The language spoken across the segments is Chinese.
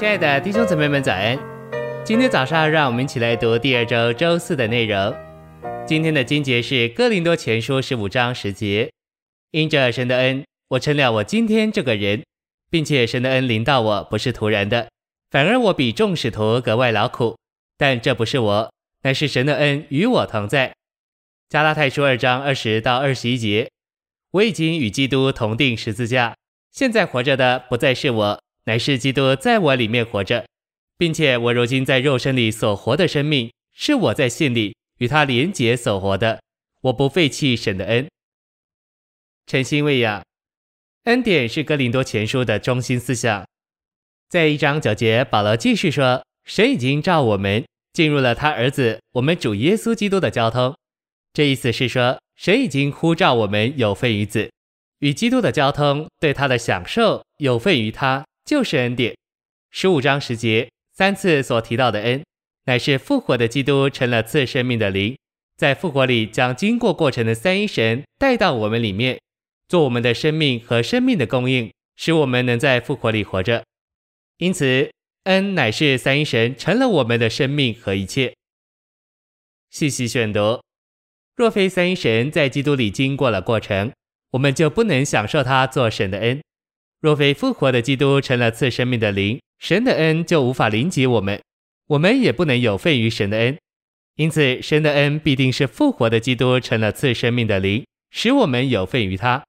亲爱的弟兄姊妹们，早安！今天早上，让我们一起来读第二周周四的内容。今天的经节是《哥林多前书》十五章十节：“因着神的恩，我成了我今天这个人，并且神的恩临到我不是突然的，反而我比众使徒格外劳苦。但这不是我，乃是神的恩与我同在。”加拉太书二章二十到二十一节：“我已经与基督同钉十字架，现在活着的不再是我。”乃是基督在我里面活着，并且我如今在肉身里所活的生命，是我在信里与他连结所活的。我不废弃神的恩。诚心喂养，恩典是哥林多前书的中心思想。在一章九节，保罗继续说：神已经召我们进入了他儿子我们主耶稣基督的交通。这意思是说，神已经呼召我们有份于子，与基督的交通，对他的享受有份于他。就是恩典，十五章十节三次所提到的恩，乃是复活的基督成了赐生命的灵，在复活里将经过过程的三一神带到我们里面，做我们的生命和生命的供应，使我们能在复活里活着。因此，恩乃是三一神成了我们的生命和一切。细细选读，若非三一神在基督里经过了过程，我们就不能享受他做神的恩。若非复活的基督成了赐生命的灵，神的恩就无法临及我们，我们也不能有份于神的恩。因此，神的恩必定是复活的基督成了赐生命的灵，使我们有份于他。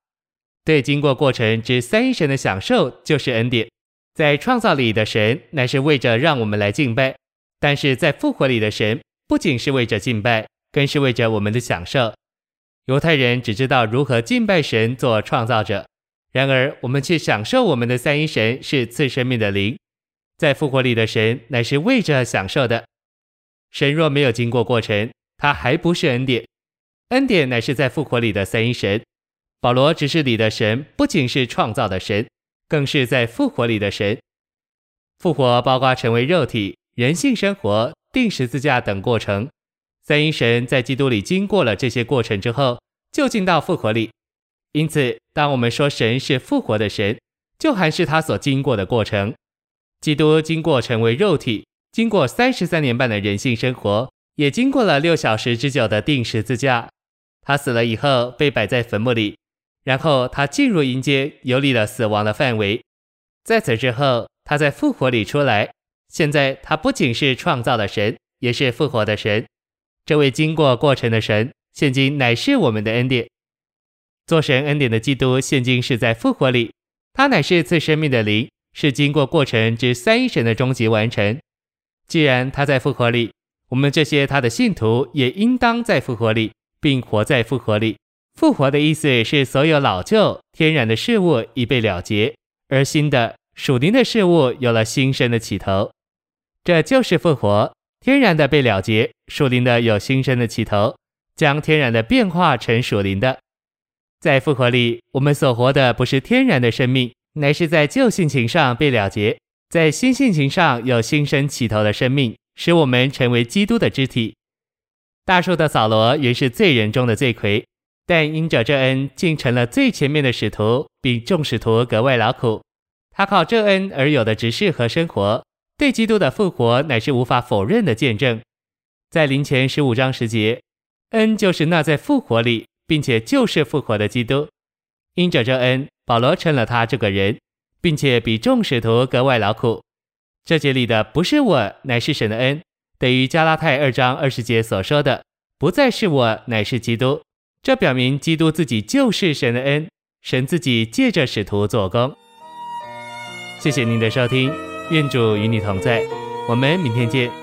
对经过过程之三一神的享受就是恩典。在创造里的神乃是为着让我们来敬拜，但是在复活里的神不仅是为着敬拜，更是为着我们的享受。犹太人只知道如何敬拜神做创造者。然而，我们却享受我们的三一神是赐生命的灵，在复活里的神乃是为着享受的。神若没有经过过程，他还不是恩典。恩典乃是在复活里的三一神。保罗指示里的神不仅是创造的神，更是在复活里的神。复活包括成为肉体、人性生活、钉十字架等过程。三一神在基督里经过了这些过程之后，就进到复活里。因此，当我们说神是复活的神，就还是他所经过的过程。基督经过成为肉体，经过三十三年半的人性生活，也经过了六小时之久的钉十字架。他死了以后被摆在坟墓里，然后他进入阴间，游历了死亡的范围。在此之后，他在复活里出来。现在他不仅是创造的神，也是复活的神。这位经过过程的神，现今乃是我们的恩典。做神恩典的基督，现今是在复活里，他乃是赐生命的灵，是经过过程之三一神的终极完成。既然他在复活里，我们这些他的信徒也应当在复活里，并活在复活里。复活的意思是，所有老旧天然的事物已被了结，而新的属灵的事物有了新生的起头。这就是复活，天然的被了结，属灵的有新生的起头，将天然的变化成属灵的。在复活里，我们所活的不是天然的生命，乃是在旧性情上被了结，在新性情上有新生起头的生命，使我们成为基督的肢体。大树的扫罗原是罪人中的罪魁，但因着这恩，竟成了最前面的使徒，比众使徒格外劳苦。他靠这恩而有的职事和生活，对基督的复活乃是无法否认的见证。在林前十五章十节，恩就是那在复活里。并且就是复活的基督，因着这恩，保罗成了他这个人，并且比众使徒格外劳苦。这节里的不是我，乃是神的恩，等于加拉太二章二十节所说的，不再是我，乃是基督。这表明基督自己就是神的恩，神自己借着使徒做工。谢谢您的收听，愿主与你同在，我们明天见。